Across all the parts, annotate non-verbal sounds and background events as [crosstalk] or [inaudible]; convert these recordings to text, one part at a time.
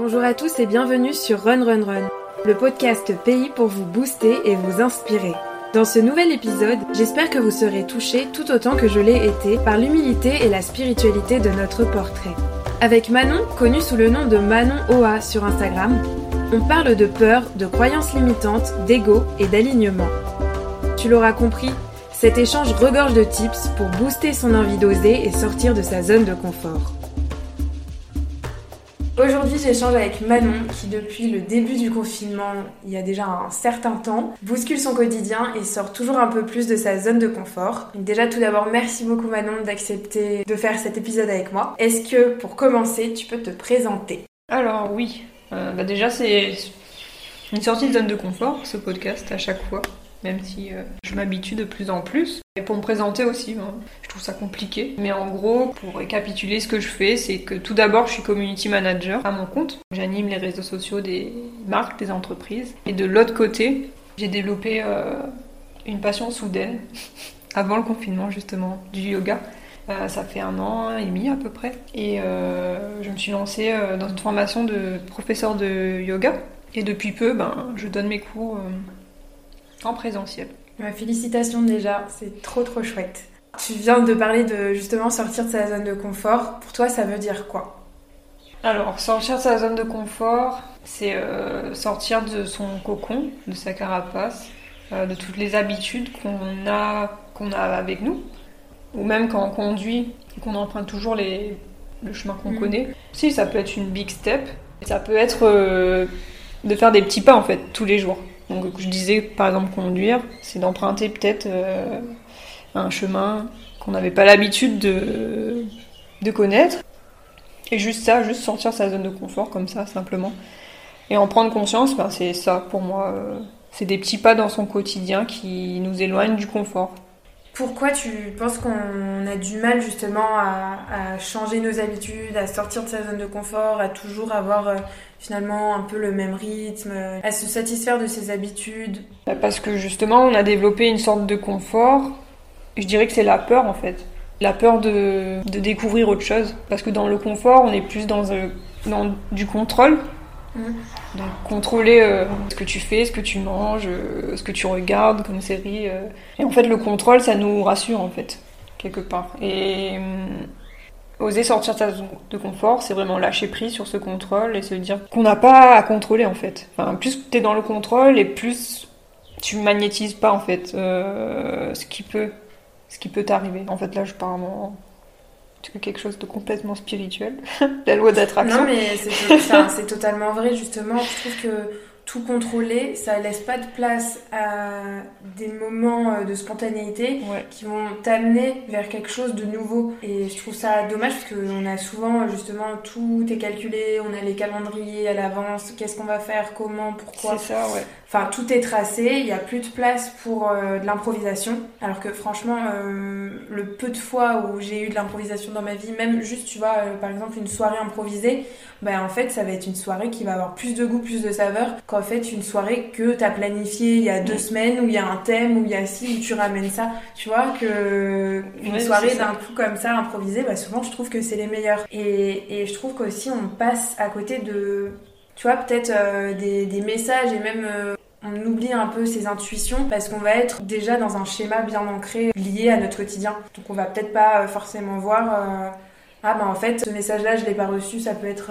Bonjour à tous et bienvenue sur Run Run Run, le podcast pays pour vous booster et vous inspirer. Dans ce nouvel épisode, j'espère que vous serez touchés tout autant que je l'ai été par l'humilité et la spiritualité de notre portrait. Avec Manon, connue sous le nom de Manon OA sur Instagram, on parle de peur, de croyances limitantes, d'ego et d'alignement. Tu l'auras compris, cet échange regorge de tips pour booster son envie d'oser et sortir de sa zone de confort. Aujourd'hui, j'échange avec Manon qui, depuis le début du confinement, il y a déjà un certain temps, bouscule son quotidien et sort toujours un peu plus de sa zone de confort. déjà, tout d'abord, merci beaucoup Manon d'accepter de faire cet épisode avec moi. Est-ce que, pour commencer, tu peux te présenter? Alors oui, euh, bah déjà c'est une sortie de zone de confort, ce podcast, à chaque fois même si euh, je m'habitue de plus en plus. Et pour me présenter aussi, hein, je trouve ça compliqué. Mais en gros, pour récapituler ce que je fais, c'est que tout d'abord, je suis community manager à mon compte. J'anime les réseaux sociaux des marques, des entreprises. Et de l'autre côté, j'ai développé euh, une passion soudaine, [laughs] avant le confinement justement, du yoga. Euh, ça fait un an et demi à peu près. Et je me suis lancée dans une formation de professeur de yoga. Et depuis peu, ben, je donne mes cours en présentiel. félicitations déjà, c'est trop trop chouette. Tu viens de parler de justement sortir de sa zone de confort. Pour toi, ça veut dire quoi? Alors, sortir de sa zone de confort, c'est euh, sortir de son cocon, de sa carapace, euh, de toutes les habitudes qu'on a, qu'on a avec nous. Ou même quand on conduit et qu'on emprunte toujours les, le chemin qu'on mm. connaît. Si, ça peut être une big step. Ça peut être euh, de faire des petits pas en fait, tous les jours. Donc je disais par exemple conduire, c'est d'emprunter peut-être euh, un chemin qu'on n'avait pas l'habitude de, connaître. Et juste ça, juste sortir sa zone de confort comme ça, simplement. Et en prendre conscience, ben, c'est ça pour moi. Euh, c'est des petits pas dans son quotidien qui nous éloignent du confort. Pourquoi tu penses qu'on a du mal justement à, changer nos habitudes, à sortir de sa zone de confort, à toujours avoir euh, finalement un peu le même rythme, à se satisfaire de ses habitudes? Bah, Parce que justement on a développé une sorte de confort, je dirais que c'est la peur en fait. La peur de, découvrir autre chose. Parce que dans le confort on est plus dans, euh, dans du contrôle donc contrôler euh, ce que tu fais, ce que tu manges, euh, ce que tu regardes comme série. Euh. Et en fait, le contrôle, ça nous rassure en fait, quelque part. Et oser sortir de sa zone de confort, c'est vraiment lâcher prise sur ce contrôle et se dire qu'on n'a pas à contrôler en fait. Enfin, plus tu es dans le contrôle et plus tu magnétises pas en fait ce qui peut peut t'arriver. En fait, là, je parle en quelque chose de complètement spirituel, [laughs] la loi d'attraction. Non, mais c'est totalement vrai, justement. Je trouve que tout contrôler, ça laisse pas de place à des moments euh, de spontanéité qui vont t'amener vers quelque chose de nouveau. Et je trouve ça dommage parce qu'on a souvent justement tout est calculé, on a les calendriers à l'avance, qu'est-ce qu'on va faire, comment, pourquoi? C'est ça, ouais. Enfin, tout est tracé, il n'y a plus de place pour euh, de l'improvisation. Alors que franchement, euh, le peu de fois où j'ai eu de l'improvisation dans ma vie, même juste, tu vois, par exemple, une soirée improvisée, ben en fait, ça va être une soirée qui va avoir plus de goût, plus de saveur qu'en fait une soirée que tu as planifiée il y a deux semaines, où il y a un thème, où il y a ci, où tu ramènes ça. Tu vois, que une soirée d'un coup comme ça, improvisée, bah souvent je trouve que c'est les meilleurs. Et, et je trouve qu'aussi on passe à côté de, tu vois, peut-être euh, des, messages et même. Euh, on oublie un peu ses intuitions parce qu'on va être déjà dans un schéma bien ancré lié à notre quotidien. Donc on va peut-être pas euh, forcément voir ah bah en fait ce message là je l'ai pas reçu ça peut être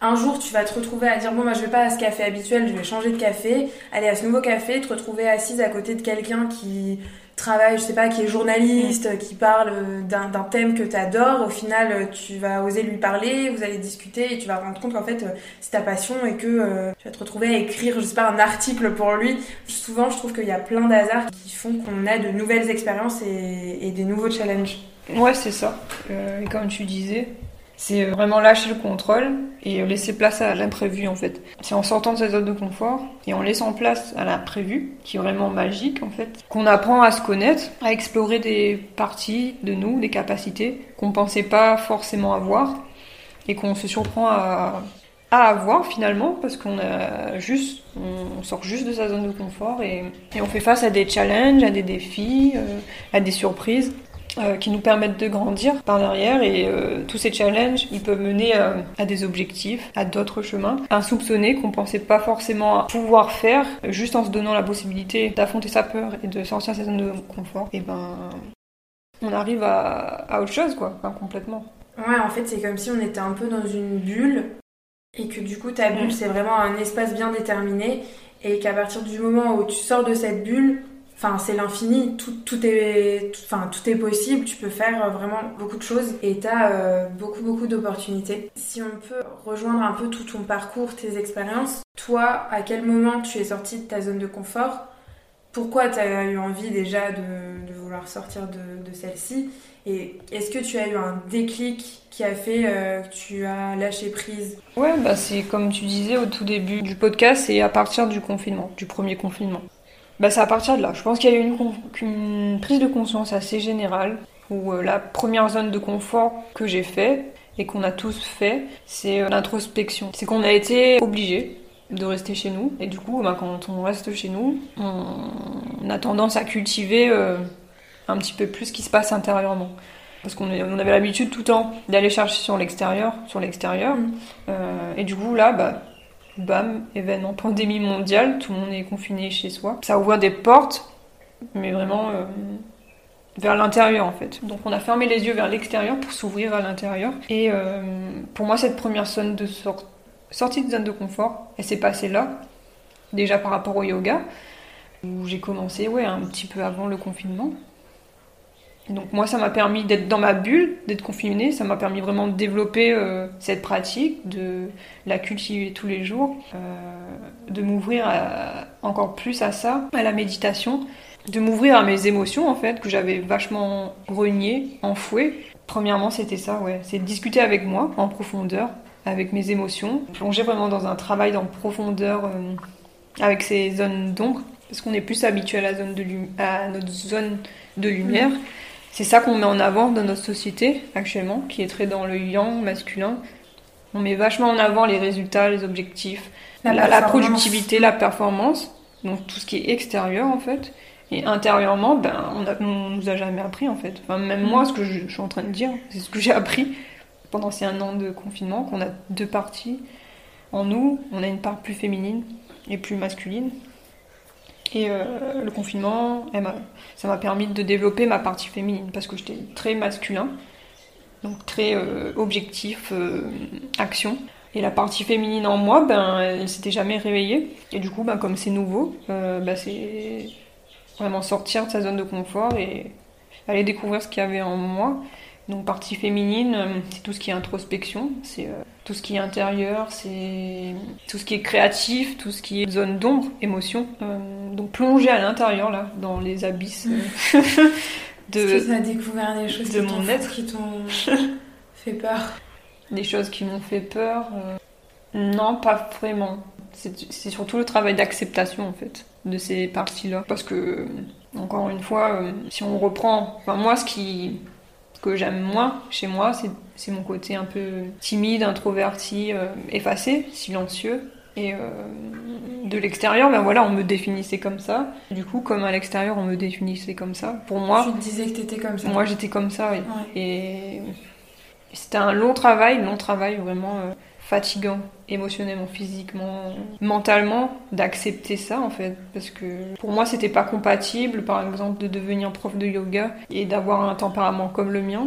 un jour tu vas te retrouver à dire bon moi je vais pas à ce café habituel je vais changer de café aller à ce nouveau café te retrouver assise à côté de quelqu'un qui travaille je sais pas qui est journaliste qui parle d'un thème que tu adores au final tu vas oser lui parler vous allez discuter et tu vas te rendre compte qu'en fait c'est ta passion et que euh, tu vas te retrouver à écrire je sais pas un article pour lui souvent je trouve qu'il y a plein d'hasards qui font qu'on a de nouvelles expériences et, des nouveaux challenges Ouais, c'est ça. Euh, et comme tu disais, c'est vraiment lâcher le contrôle et laisser place à l'imprévu en fait. C'est en sortant de sa zone de confort et en laissant place à l'imprévu, qui est vraiment magique en fait, qu'on apprend à se connaître, à explorer des parties de nous, des capacités qu'on pensait pas forcément avoir et qu'on se surprend à, à avoir finalement parce qu'on sort juste de sa zone de confort et, et, on fait face à des challenges, à des défis, euh, à des surprises euh, qui nous permettent de grandir par derrière et euh, tous ces challenges, ils peuvent mener euh, à des objectifs, à d'autres chemins insoupçonnés qu'on pensait pas forcément pouvoir faire juste en se donnant la possibilité d'affronter sa peur et de sortir sa zone de confort. Et ben on arrive à, à autre chose quoi, enfin, complètement. Ouais, en fait, c'est comme si on était un peu dans une bulle et que du coup, ta bulle, c'est vraiment un espace bien déterminé et qu'à partir du moment où tu sors de cette bulle, Enfin, c'est l'infini, tout, tout, est, enfin, est possible, tu peux faire vraiment beaucoup de choses et tu as euh, beaucoup, beaucoup d'opportunités. Si on peut rejoindre un peu tout ton parcours, tes expériences, toi, à quel moment tu es sorti de ta zone de confort? Pourquoi tu as eu envie déjà de, vouloir sortir de, de celle-ci? Et est-ce que tu as eu un déclic qui a fait euh, que tu as lâché prise? Ouais, bah c'est comme tu disais au tout début du podcast, c'est à partir du confinement, du premier confinement. Bah, c'est à partir de là. Je pense qu'il y a eu une, une, prise de conscience assez générale où euh, la première zone de confort que j'ai fait et qu'on a tous fait, c'est euh, l'introspection. C'est qu'on a été obligé de rester chez nous et du coup, bah, quand on reste chez nous, on, a tendance à cultiver euh, un petit peu plus ce qui se passe intérieurement. Parce qu'on on avait l'habitude tout le temps d'aller chercher sur l'extérieur, sur l'extérieur. Mmh. Et du coup, là, bah, bam, événement, pandémie mondiale, tout le monde est confiné chez soi. Ça ouvre des portes, mais vraiment euh, vers l'intérieur en fait. Donc on a fermé les yeux vers l'extérieur pour s'ouvrir à l'intérieur. Et euh, pour moi, cette première zone de sortie de zone de confort, elle s'est passée là, déjà par rapport au yoga, où j'ai commencé ouais, un petit peu avant le confinement. Donc moi, ça m'a permis d'être dans ma bulle, d'être confinée, ça m'a permis vraiment de développer euh, cette pratique, de la cultiver tous les jours, euh, de m'ouvrir encore plus à ça, à la méditation, de m'ouvrir à mes émotions en fait, que j'avais vachement reniées, enfouées. Premièrement, c'était ça, ouais, c'est discuter avec moi en profondeur, avec mes émotions, plonger vraiment dans un travail en profondeur euh, avec ces zones d'ombre, parce qu'on est plus habitué à, la zone de à notre zone de lumière. Mmh. C'est ça qu'on met en avant dans notre société actuellement, qui est très dans le yang masculin. On met vachement en avant les résultats, les objectifs, la, la, productivité, la performance, donc tout ce qui est extérieur en fait. Et intérieurement, ben, on, a, on nous a jamais appris en fait. Enfin, même moi, ce que je, je suis en train de dire, c'est ce que j'ai appris pendant ces un an de confinement, qu'on a deux parties en nous. On a une part plus féminine et plus masculine. Et euh, le confinement, ça m'a permis de développer ma partie féminine parce que j'étais très masculin, donc très euh, objectif, euh, action. Et la partie féminine en moi, ben, elle s'était jamais réveillée. Et du coup, ben, comme c'est nouveau, ben, c'est vraiment sortir de sa zone de confort et aller découvrir ce qu'il y avait en moi. Donc partie féminine, euh, c'est tout ce qui est introspection, c'est euh, tout ce qui est intérieur, c'est tout ce qui est créatif, tout ce qui est zone d'ombre, émotion. Euh, donc plonger à l'intérieur là, dans les abysses [laughs] de. Est-ce que tu as découvert des choses de qui mon être qui t'ont [laughs] fait peur? Des choses qui m'ont fait peur Non, pas vraiment. C'est surtout le travail d'acceptation en fait de ces parties-là, parce que encore une fois, si on reprend, enfin moi ce qui que j'aime moins chez moi, c'est mon côté un peu timide, introverti, euh, effacé, silencieux. Et euh, de l'extérieur, ben voilà, on me définissait comme ça. Du coup, comme à l'extérieur, on me définissait comme ça. Pour moi. Tu disais que t'étais comme ça. Moi, j'étais comme ça, oui. Et c'était un long travail, long travail vraiment. Euh, fatigant émotionnellement, physiquement, mentalement d'accepter ça en fait. Parce que pour moi c'était pas compatible par exemple de devenir prof de yoga et d'avoir un tempérament comme le mien.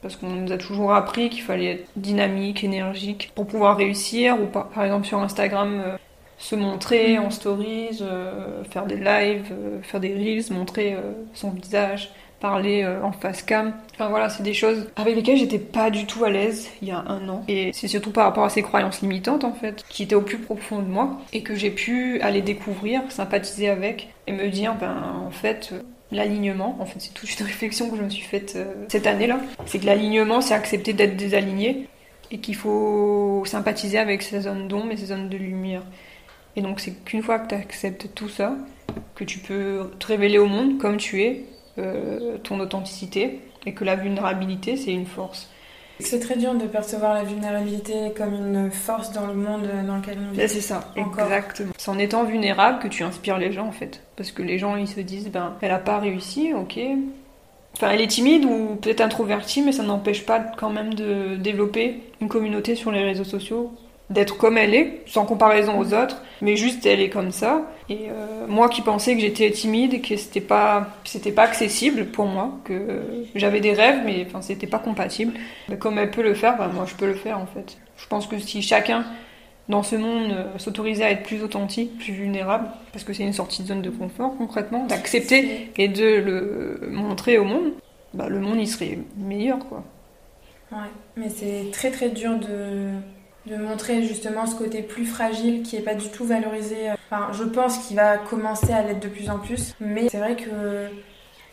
Parce qu'on nous a toujours appris qu'il fallait être dynamique, énergique pour pouvoir réussir ou par, exemple sur Instagram euh, se montrer en stories, euh, faire des lives, euh, faire des reels, montrer son visage, parler euh, en face cam. Enfin voilà, c'est des choses avec lesquelles j'étais pas du tout à l'aise il y a un an. Et c'est surtout par rapport à ces croyances limitantes en fait, qui étaient au plus profond de moi et que j'ai pu aller découvrir, sympathiser avec et me dire, ben en fait. Euh, l'alignement, en fait, c'est toute une [laughs] réflexion que je me suis faite euh, cette année-là. C'est que l'alignement, c'est accepter d'être désaligné et qu'il faut sympathiser avec ces zones d'ombre et ces zones de lumière. Et donc, c'est qu'une fois que tu acceptes tout ça, que tu peux te révéler au monde comme tu es, euh, ton authenticité et que la vulnérabilité, c'est une force. C'est très dur de percevoir la vulnérabilité comme une force dans le monde dans lequel on vit. C'est ça, exactement. C'est en étant vulnérable que tu inspires les gens en fait. Parce que les gens ils se disent, ben, elle a pas réussi, ok. Enfin, elle est timide ou peut-être introvertie, mais ça n'empêche pas quand même de développer une communauté sur les réseaux sociaux, d'être comme elle est, sans comparaison aux autres, mais juste elle est comme ça. Et euh, moi qui pensais que j'étais timide que c'était pas, c'était pas accessible pour moi, que j'avais des rêves, mais enfin c'était pas compatible. Mais comme elle peut le faire, bah, moi je peux le faire en fait. Je pense que si chacun dans ce monde euh, s'autoriser à être plus authentique, plus vulnérable, parce que c'est une sortie de zone de confort concrètement, d'accepter et de le montrer au monde, bah, le monde il serait meilleur quoi. Ouais, mais c'est très très dur de, de montrer justement ce côté plus fragile qui est pas du tout valorisé. Enfin, je pense qu'il va commencer à l'être de plus en plus, mais c'est vrai que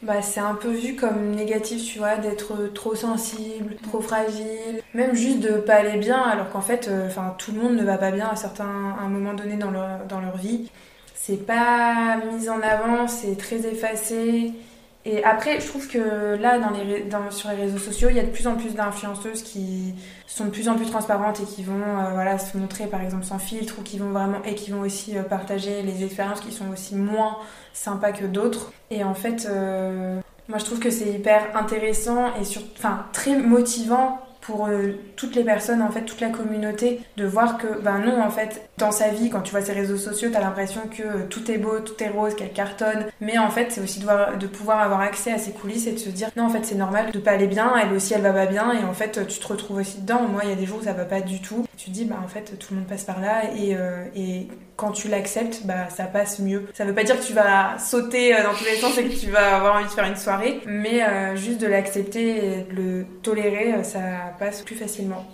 bah, c'est un peu vu comme négatif, tu vois, d'être trop sensible, trop fragile, même juste de pas aller bien, alors qu'en fait, euh, tout le monde ne va pas bien à certains, un moment donné dans leur vie. C'est pas mis en avant, c'est très effacé. Et après, je trouve que là, sur les réseaux sociaux, il y a de plus en plus d'influenceuses qui sont de plus en plus transparentes et qui vont euh, voilà, se montrer, par exemple, sans filtre, ou qui vont vraiment, et qui vont aussi euh, partager les expériences qui sont aussi moins sympas que d'autres. Et en fait, euh, moi, je trouve que c'est hyper intéressant et sur, enfin, très motivant pour euh, toutes les personnes, en fait, toute la communauté, de voir que, ben non, en fait, dans sa vie, quand tu vois ses réseaux sociaux, t'as l'impression que euh, tout est beau, tout est rose, qu'elle cartonne. Mais en fait, c'est aussi de, de pouvoir avoir accès à ses coulisses et de se dire, non, en fait, c'est normal de pas aller bien, elle aussi, elle va pas bien, et en fait, tu te retrouves aussi dedans. Moi, il y a des jours où ça va pas du tout. Tu te dis, bah, en fait, tout le monde passe par là, et, euh, et quand tu l'acceptes, bah, ça passe mieux. Ça veut pas dire que tu vas sauter dans tous les sens et que tu vas avoir envie de faire une soirée, mais juste de l'accepter et de le tolérer, ça passe plus facilement.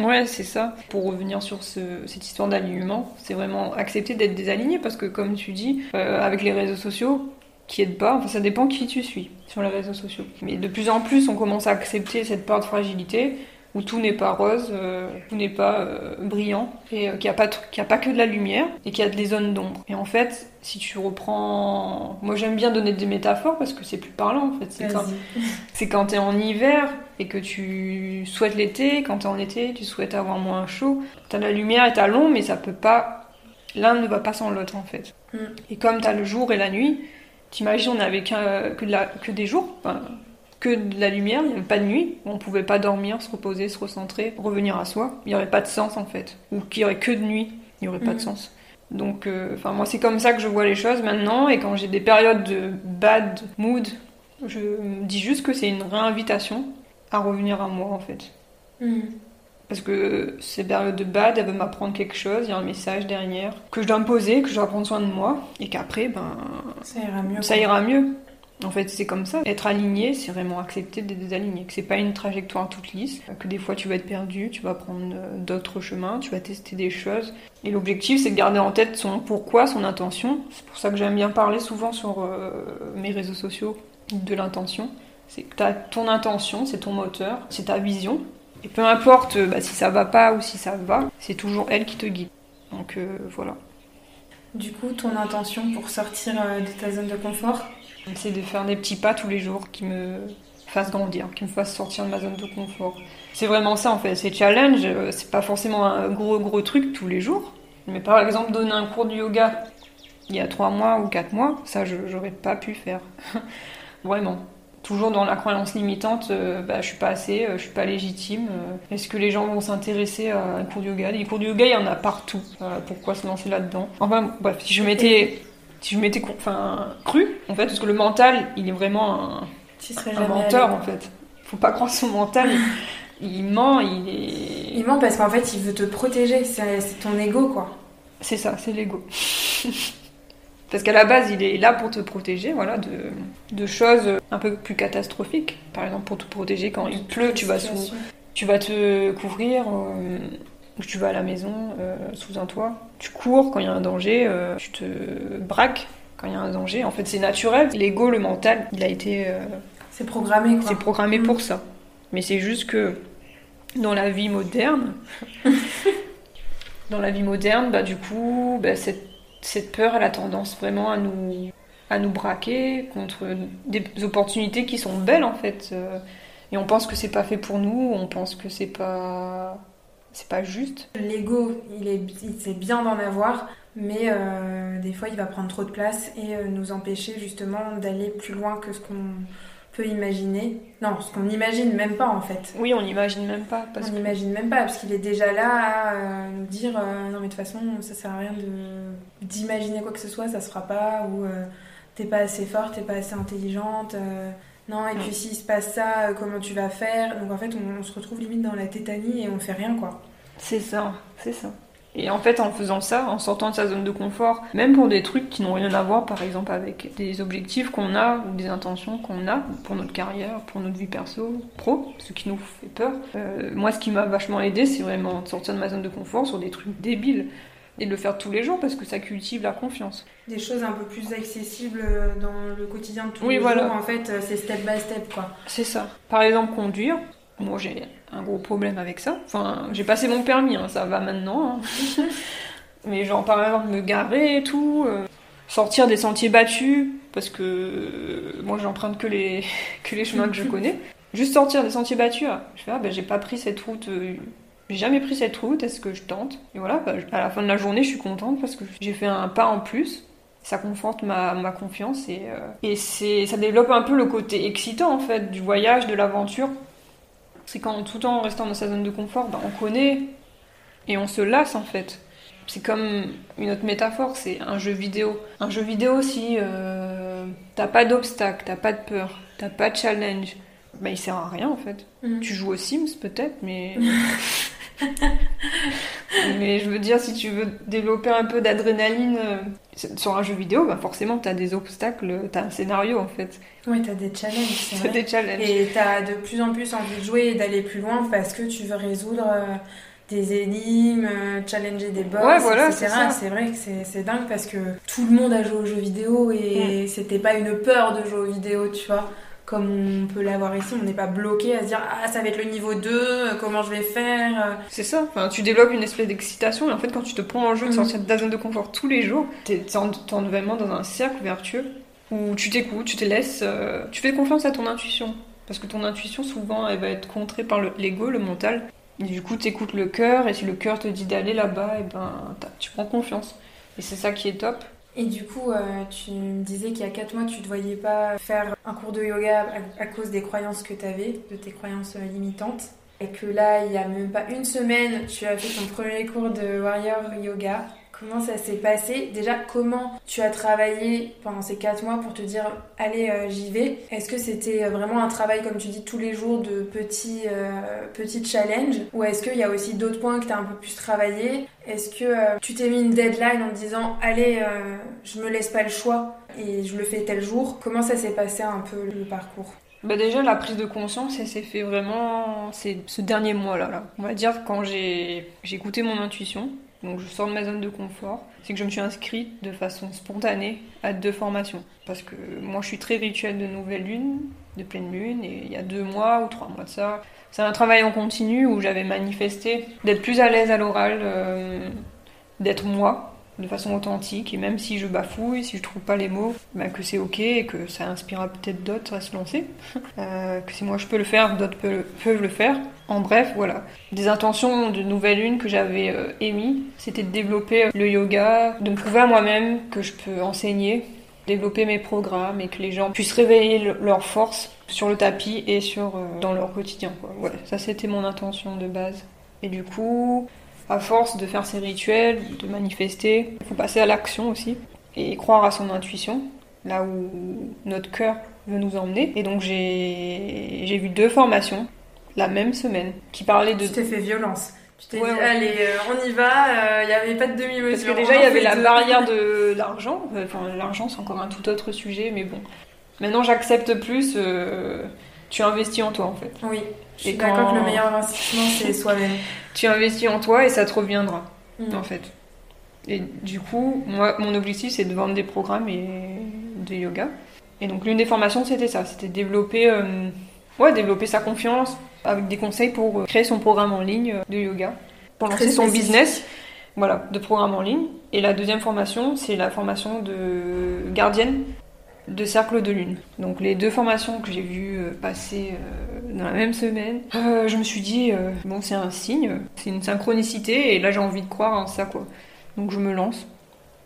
Ouais, c'est ça. Pour revenir sur ce, cette histoire d'alignement, c'est vraiment accepter d'être désaligné parce que, comme tu dis, euh, avec les réseaux sociaux, qui aident pas, enfin ça dépend qui tu suis sur les réseaux sociaux. Mais de plus en plus, on commence à accepter cette part de fragilité où tout n'est pas rose, euh, tout n'est pas euh, brillant, et euh, qu'il n'y a, pas a pas que de la lumière, et qu'il y a des zones d'ombre. Et en fait, si tu reprends... Moi j'aime bien donner des métaphores parce que c'est plus parlant en fait. C'est quand, [laughs] tu es en hiver et que tu souhaites l'été, quand tu es en été, tu souhaites avoir moins chaud. Tu as la lumière et tu as l'ombre, mais ça peut pas... L'un ne va pas sans l'autre en fait. Mm. Et comme tu as le jour et la nuit, t'imagines on que, que, la, que des jours, que de la lumière, il n'y avait pas de nuit, on pouvait pas dormir, se reposer, se recentrer, revenir à soi. Il n'y aurait pas de sens en fait. Ou qu'il y aurait que de nuit, il n'y aurait pas de mhm. sens. Donc, euh, enfin moi c'est comme ça que je vois les choses maintenant. Et quand j'ai des périodes de bad mood, je me dis juste que c'est une réinvitation à revenir à moi en fait. Mhm. Parce que ces périodes de bad, elles veulent m'apprendre quelque chose, il y a un message derrière que je dois me poser, que je dois prendre soin de moi, et qu'après, ben, ça ira mieux. Ça ira mieux. En fait, c'est comme ça. Être aligné, c'est vraiment accepter d'être désaligné. Que c'est pas une trajectoire toute lisse. Que des fois, tu vas être perdu, tu vas prendre euh, d'autres chemins, tu vas tester des choses. Et l'objectif, c'est de garder en tête son pourquoi, son intention. C'est pour ça que j'aime bien parler souvent sur euh, mes réseaux sociaux de l'intention. C'est que as ton intention, c'est ton moteur, c'est ta vision. Et peu importe bah, si ça va pas ou si ça va, c'est toujours elle qui te guide. Donc euh, voilà. Du coup, ton intention pour sortir de ta zone de confort, c'est de faire des petits pas tous les jours qui me fassent grandir, qui me fassent sortir de ma zone de confort. C'est vraiment ça en fait, c'est challenge, euh, c'est pas forcément un gros gros truc tous les jours. Mais par exemple, donner un cours de yoga il y a trois mois ou quatre mois, ça j'aurais pas pu faire. [laughs] vraiment. Toujours dans la croyance limitante, euh, bah, je suis pas assez, euh, je suis pas légitime. Est-ce que les gens vont s'intéresser à un cours de yoga? Les cours de yoga, il y en a partout. pourquoi se lancer là-dedans? Enfin, bref, si je m'étais si je m'étais enfin, cru, en fait, parce que le mental, il est vraiment un, un menteur, en fait. Faut pas croire son mental. il ment, il est. Il ment parce qu'en fait, il veut te protéger. C'est ton ego, quoi. C'est ça, c'est l'ego. [laughs] parce qu'à la base, il est là pour te protéger, voilà, de, de, choses un peu plus catastrophiques. Par exemple, pour te protéger quand il pleut, tu vas, sous, tu vas te couvrir. Euh, tu vas à la maison euh, sous un toit, tu cours quand il y a un danger, euh, tu te braques quand il y a un danger. En fait, c'est naturel. L'ego, le mental, il a été. Euh, c'est programmé, C'est programmé pour mm. ça. Mais c'est juste que dans la vie moderne, [laughs] dans la vie moderne, bah, du coup, bah, cette, cette peur, elle a tendance vraiment à nous, à nous braquer contre des opportunités qui sont belles, en fait. Et on pense que c'est pas fait pour nous, on pense que c'est pas c'est pas juste. L'ego, il est, c'est bien d'en avoir, mais euh, des fois il va prendre trop de place et euh, nous empêcher justement d'aller plus loin que ce qu'on peut imaginer. Non, ce qu'on n'imagine même pas en fait. Oui, on n'imagine même pas. Parce on n'imagine même pas parce qu'il est déjà là à euh, nous dire non mais de toute façon ça sert à rien de d'imaginer quoi que ce soit, ça se fera pas ou t'es pas assez forte, t'es pas assez intelligente. Non et puis s'il se passe ça, comment tu vas faire? Donc en fait on, on se retrouve limite dans la tétanie et on fait rien quoi. C'est ça, c'est ça. Et en fait, en faisant ça, en sortant de sa zone de confort, même pour des trucs qui n'ont rien à voir, par exemple, avec des objectifs qu'on a ou des intentions qu'on a pour notre carrière, pour notre vie perso, pro, ce qui nous fait peur. Euh, moi, ce qui m'a vachement aidé, c'est vraiment de sortir de ma zone de confort sur des trucs débiles et de le faire tous les jours parce que ça cultive la confiance. Des choses un peu plus accessibles dans le quotidien de tous les voilà. jours, en fait, euh, c'est step by step, quoi. C'est ça. Par exemple, conduire. Moi, j'ai un gros problème avec ça. Enfin, j'ai passé mon permis, hein, ça va maintenant. Hein. [laughs] Mais genre, par exemple, me garer et tout, euh, sortir des sentiers battus, parce que euh, moi, j'emprunte que les, [laughs] que les chemins que je connais. Juste sortir des sentiers battus, hein. je fais, ah, ben, j'ai pas pris cette route. Euh, j'ai jamais pris cette route, est-ce que je tente? Et voilà, bah, à la fin de la journée, je suis contente parce que j'ai fait un pas en plus ça conforte ma, ma confiance et, et c'est, ça développe un peu le côté excitant en fait du voyage, de l'aventure c'est quand tout en restant dans sa zone de confort, bah, on connaît et on se lasse en fait. C'est comme une autre métaphore, c'est un jeu vidéo. Un jeu vidéo, si euh, t'as pas d'obstacle, t'as pas de peur, t'as pas de challenge, bah il sert à rien en fait. Mm. Tu joues aux Sims peut-être, mais. [laughs] [laughs] mais je veux dire, si tu veux développer un peu d'adrénaline euh, sur un jeu vidéo, bah forcément, tu as des obstacles, tu as un scénario en fait. Oui, tu as des challenges. T'as des challenges. Et tu as de plus en plus envie de jouer et d'aller plus loin parce que tu veux résoudre euh, des énigmes, euh, challenger des boss, ouais, voilà, etc. C'est vrai que c'est dingue parce que tout le monde a joué aux jeux vidéo et mm. c'était pas une peur de jouer aux vidéos, tu vois comme on peut l'avoir ici, on n'est pas bloqué à se dire ah ça va être le niveau 2, comment je vais faire. C'est ça, enfin, tu développes une espèce d'excitation et en fait quand tu te prends en jeu de mhm. sortir de ta zone de confort tous les jours, t'es en, vraiment dans un cercle vertueux où tu t'écoutes, tu te laisses, euh, tu fais confiance à ton intuition. Parce que ton intuition souvent elle va être contrée par l'ego, le, mental. Et du coup t'écoutes le cœur et si le cœur te dit d'aller là-bas, et ben tu prends confiance. Et c'est ça qui est top. Et du coup, euh, tu me disais qu'il y a 4 mois, tu ne voyais pas faire un cours de yoga à, cause des croyances que tu avais, de tes croyances euh, limitantes. Et que là, il n'y a même pas une semaine, tu as fait ton premier cours de Warrior Yoga. Comment ça s'est passé. Déjà, comment tu as travaillé pendant ces 4 mois pour te dire allez, euh, j'y vais? Est-ce que c'était vraiment un travail, comme tu dis, tous les jours de petits, euh, petits challenges? Ou est-ce qu'il y a aussi d'autres points que tu as un peu plus travaillé? Est-ce que euh, tu t'es mis une deadline en te disant allez, je me laisse pas le choix et je le fais tel jour? Comment ça s'est passé un peu le parcours? Bah déjà, la prise de conscience, elle s'est fait vraiment c'est ce dernier mois-là. Là. On va dire quand j'ai écouté mon intuition, donc je sors de ma zone de confort, c'est que je me suis inscrite de façon spontanée à deux formations. Parce que moi je suis très rituelle de nouvelle lune, de pleine lune, et il y a deux mois ou trois mois de ça, c'est un travail en continu où j'avais manifesté d'être plus à l'aise à l'oral, euh, d'être moi, de façon authentique et même si je bafouille, si je trouve pas les mots, ben que c'est ok et que ça inspirera peut-être d'autres à se lancer. [laughs] Euh, que si moi je peux le faire, d'autres peuvent le faire. En bref, voilà. Des intentions de nouvelle lune que j'avais euh, émis, c'était de développer le yoga, de me prouver à moi-même que je peux enseigner, développer mes programmes et que les gens puissent réveiller leur force sur le tapis et sur euh, dans leur quotidien. Quoi. ça c'était mon intention de base. Et du coup, à force de faire ces rituels, de manifester, il faut passer à l'action aussi et croire à son intuition, là où notre cœur veut nous emmener. Et donc j'ai vu deux formations la même semaine qui parlaient de... Tu t'es fait violence. Tu t'es dit, allez, euh, on y va, il euh, n'y avait pas de demi-mesure. Parce que déjà, il y avait la barrière de [laughs] l'argent. Enfin, l'argent, c'est encore un tout autre sujet, mais bon. Maintenant, j'accepte plus. Euh, tu investis en toi, en fait. Oui. Je suis d'accord que le meilleur investissement, c'est [laughs] soi-même. Tu investis en toi et ça te reviendra, mm. en fait. Et du coup, moi, mon objectif, c'est de vendre des programmes et de yoga. Et donc, l'une des formations, c'était ça. C'était développer, euh, ouais, développer sa confiance avec des conseils pour euh, créer son programme en ligne euh, de yoga, pour lancer son business. Voilà, de programme en ligne. Et la deuxième formation, c'est la formation de gardienne de cercle de lune. Donc les deux formations que j'ai vues euh, passer euh, dans la même semaine, euh, je me suis dit, bon c'est un signe, c'est une synchronicité et là j'ai envie de croire en ça quoi. Donc je me lance.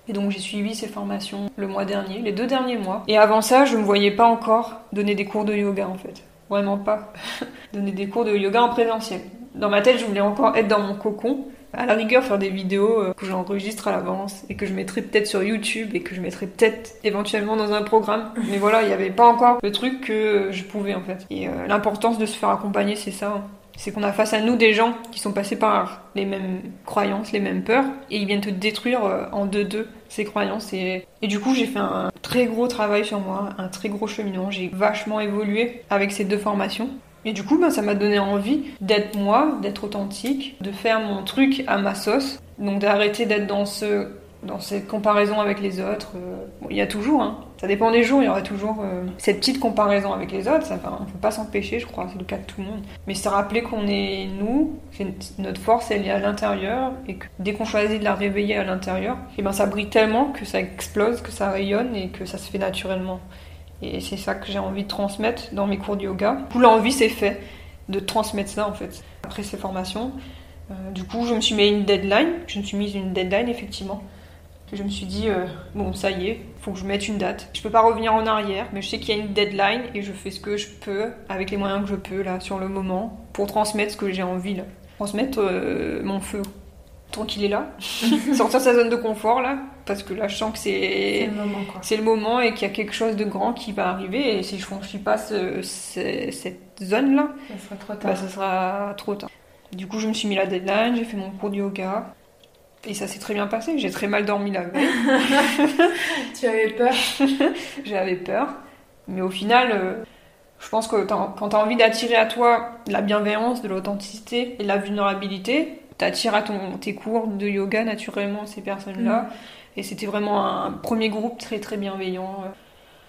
Et donc j'ai suivi ces formations le mois dernier, les deux derniers mois. Et avant ça, je ne me voyais pas encore donner des cours de yoga en fait. Vraiment pas. [laughs] donner des cours de yoga en présentiel. Dans ma tête, je voulais encore être dans mon cocon. À la rigueur, faire des vidéos euh, que j'enregistre à l'avance et que je mettrai peut-être sur YouTube et que je mettrai peut-être éventuellement dans un programme. Mais voilà, il n'y avait pas encore le truc que je pouvais en fait. Et euh, l'importance de se faire accompagner, c'est ça. Hein c'est qu'on a face à nous des gens qui sont passés par les mêmes croyances, les mêmes peurs, et ils viennent te détruire euh, en deux-deux ces croyances. Et, et du coup, j'ai fait un très gros travail sur moi, un très gros cheminement. J'ai vachement évolué avec ces deux formations. Et du coup, ben, ça m'a donné envie d'être moi, d'être authentique, de faire mon truc à ma sauce. Donc d'arrêter d'être dans ce dans cette comparaison avec les autres. Euh, il y a toujours, hein, ça dépend des jours, il y aura toujours euh, cette petite comparaison avec les autres. Ça, on ne peut pas s'empêcher, je crois, c'est le cas de tout le monde. Mais c'est rappeler qu'on est nous, notre force, elle est à l'intérieur, et que dès qu'on choisit de la réveiller à l'intérieur, eh ben ça brille tellement que ça explose, que ça rayonne et que ça se fait naturellement. Et c'est ça que j'ai envie de transmettre dans mes cours de yoga. Tout l'envie, c'est fait de transmettre ça en fait. Après ces formations, euh, du coup, je me suis mis une deadline. Je me suis mise une deadline effectivement je me suis dit, euh, bon, ça y est, faut que je mette une date. Je peux pas revenir en arrière, mais je sais qu'il y a une deadline et je fais ce que je peux avec les moyens que je peux là sur le moment pour transmettre ce que j'ai envie là. Transmettre euh, mon feu. Tant qu'il est là, [laughs] sortir sa zone de confort là, parce que là je sens que c'est le moment, c'est le moment et qu'il y a quelque chose de grand qui va arriver et si je franchis pas cette zone là, ça sera trop bah, tard. ça sera trop tard. Du coup, je me suis mis la deadline, j'ai fait mon cours de yoga. Et ça s'est très bien passé. J'ai très mal dormi la [laughs] veille. tu avais peur [laughs] J'avais peur. Mais au final, euh, je pense que quand tu as envie d'attirer à toi la bienveillance, de l'authenticité et de la vulnérabilité, tu attires à ton, tes cours de yoga naturellement ces personnes-là. Mm. Et c'était vraiment un premier groupe très très bienveillant.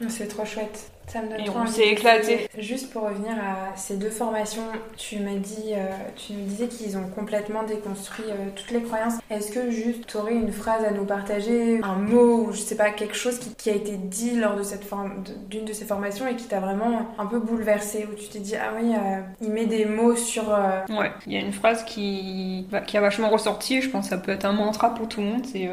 C'est trop chouette. Ça me donne et on s'est éclaté. Juste pour revenir à ces deux formations, tu m'as dit, euh, tu nous disais qu'ils ont complètement déconstruit euh, toutes les croyances. Est-ce que juste tu aurais une phrase à nous partager, un mot ou je sais pas quelque chose qui, a été dit lors de cette d'une de ces formations et qui t'a vraiment un peu bouleversé où tu t'es dit ah oui, euh, il met des mots sur. Ouais, il y a une phrase qui qui a vachement ressorti. Je pense que ça peut être un mantra pour tout le monde. C'est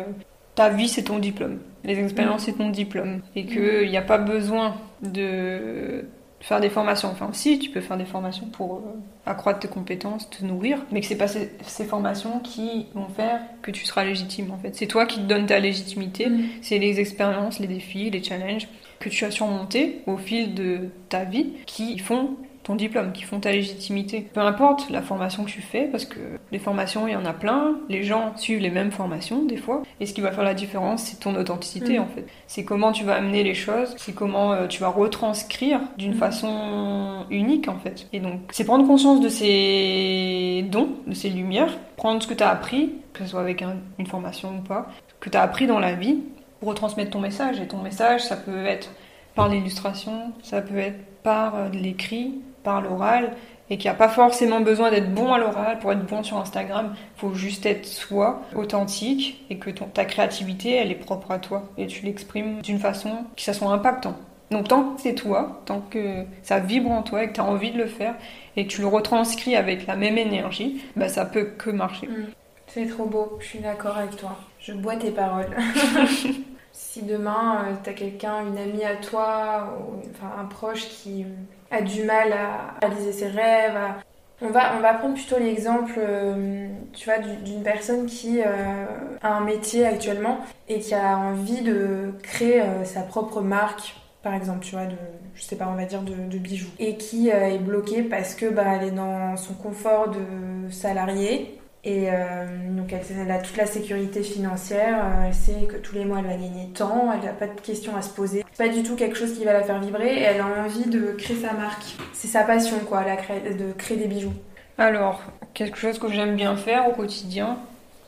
ta vie c'est ton diplôme, les expériences c'est ton diplôme et qu'il n'y a pas besoin de faire des formations. Enfin, si, tu peux faire des formations pour euh, accroître tes compétences, te nourrir, mais que c'est pas ces, formations qui vont faire que tu seras légitime en fait. C'est toi qui te donnes ta légitimité, mm. c'est les expériences, les défis, les challenges que tu as surmontés au fil de ta vie qui font ton diplôme, qui font ta légitimité. Peu importe la formation que tu fais, parce que les formations, il y en a plein, les gens suivent les mêmes formations des fois, et ce qui va faire la différence, c'est ton authenticité mm. en fait. C'est comment tu vas amener les choses, c'est comment euh, tu vas retranscrire d'une mm. façon unique en fait. Et donc, c'est prendre conscience de ces dons, de ces lumières, prendre ce que tu as appris, que ce soit avec une formation ou pas, que tu as appris dans la vie, pour retransmettre ton message. Et ton message, ça peut être par l'illustration, ça peut être par euh, l'écrit, par l'oral et qu'il n'y a pas forcément besoin d'être bon à l'oral pour être bon sur Instagram. Il faut juste être soi, authentique, et que ta créativité, elle est propre à toi. Et tu l'exprimes d'une façon qui ça soit impactant. Donc tant que c'est toi, tant que ça vibre en toi et que tu as envie de le faire, et que tu le retranscris avec la même énergie, bah ça peut que marcher. Mm. C'est trop beau, je suis d'accord avec toi. Je bois tes paroles. [laughs] si demain, euh, tu as quelqu'un, une amie à toi, ou, enfin un proche qui a du mal à réaliser ses rêves. On, va, on va prendre plutôt l'exemple, euh, d'une personne qui euh, a un métier actuellement et qui a envie de créer euh, sa propre marque, par exemple, tu vois, de, je sais pas, on va dire de, bijoux, et qui est bloquée parce que bah, elle est dans son confort de salarié et donc elle, a toute la sécurité financière, elle sait que tous les mois elle va gagner tant, elle n'a pas de questions à se poser. C'est pas du tout quelque chose qui va la faire vibrer et elle a envie de créer sa marque. C'est sa passion quoi, la de créer des bijoux. Alors, quelque chose que j'aime bien faire au quotidien,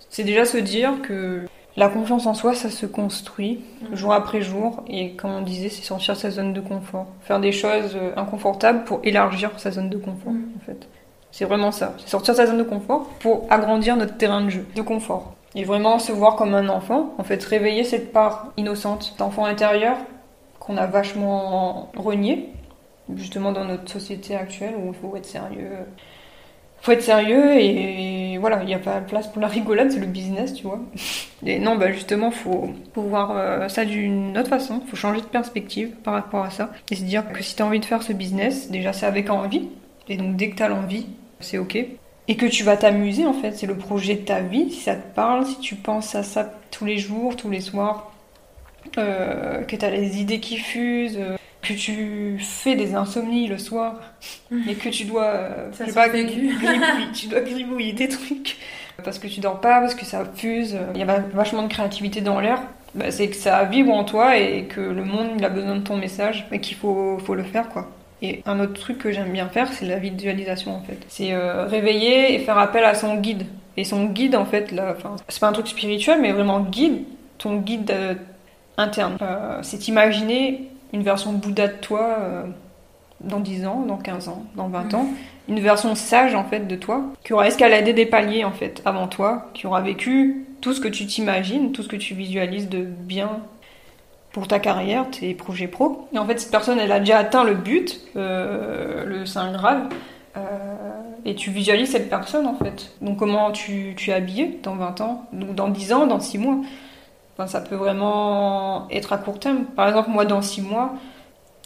c'est déjà se dire que la confiance en soi, ça se construit mm. jour après jour. Et comme on disait, c'est sortir sa zone de confort. Faire des choses euh, inconfortables pour élargir sa zone de confort, mm. en fait. C'est vraiment ça. C'est sortir sa zone de confort pour agrandir notre terrain de jeu, de confort. Et vraiment se voir comme un enfant, en fait, réveiller cette part innocente d'enfant intérieur qu'on a vachement renié, justement dans notre société actuelle où il faut être sérieux. Faut être sérieux et voilà, il n'y a pas de place pour la rigolade, c'est le business, tu vois. Et non, bah justement, faut, faut voir euh, ça d'une autre façon. Faut changer de perspective par rapport à ça. Et se dire que si tu as envie de faire ce business, déjà c'est avec envie. Et donc dès que tu as l'envie, c'est ok. Et que tu vas t'amuser en fait. C'est le projet de ta vie. Si ça te parle, si tu penses à ça tous les jours, tous les soirs, euh, que tu as les idées qui fusent, euh, que tu fais des insomnies le soir, et que tu dois, euh, Ça je sais se pas, gribouiller, tu dois gribouiller des trucs parce que tu dors pas, parce que ça fuse, il y a va- vachement de créativité dans l'air. Bah, c'est que ça vibre en toi et que le monde il a besoin de ton message et qu'il faut, faut le faire quoi. Et un autre truc que j'aime bien faire, c'est la visualisation en fait. C'est euh, réveiller et faire appel à son guide. Et son guide en fait, là, c'est pas un truc spirituel, mais vraiment guide, ton guide interne. Euh, c'est imaginer une version Bouddha de toi euh, dans 10 ans, dans 15 ans, dans 20 ans. Une version sage en fait de toi, qui aura escaladé des paliers en fait avant toi, qui aura vécu tout ce que tu t'imagines, tout ce que tu visualises de bien pour ta carrière, tes projets pro. Et en fait, cette personne, elle a déjà atteint le but, euh, le Saint Graal, euh, et tu visualises cette personne en fait. Donc comment tu, tu es habillé dans 20 ans, donc dans 10 ans, dans 6 mois. Enfin, ça peut vraiment être à court terme. Par exemple, moi, dans 6 mois,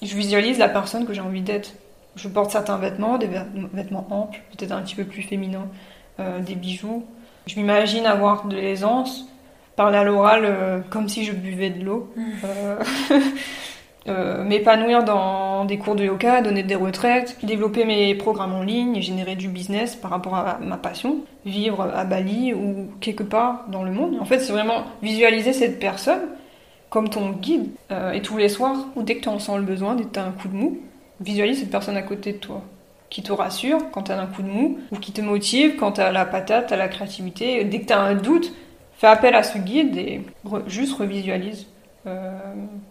je visualise la personne que j'ai envie d'être. Je porte certains vêtements, des vêt- vêtements amples, peut-être un petit peu plus féminins, euh, des bijoux. Je m'imagine avoir de l'aisance, parler à l'oral euh, comme si je buvais de l'eau. Euh, [laughs] euh, m'épanouir dans des cours de yoga, donner des retraites, développer mes programmes en ligne, et générer du business par rapport à ma passion, vivre à Bali ou quelque part dans le monde. En fait, c'est vraiment visualiser cette personne comme ton guide. Euh, et tous les soirs, ou dès que tu en sens le besoin, dès que tu as un coup de mou, visualise cette personne à côté de toi qui te rassure quand tu as un coup de mou ou qui te motive quand tu as la patate, tu la créativité. Dès que tu as un doute, fais appel à ce guide et juste revisualise euh,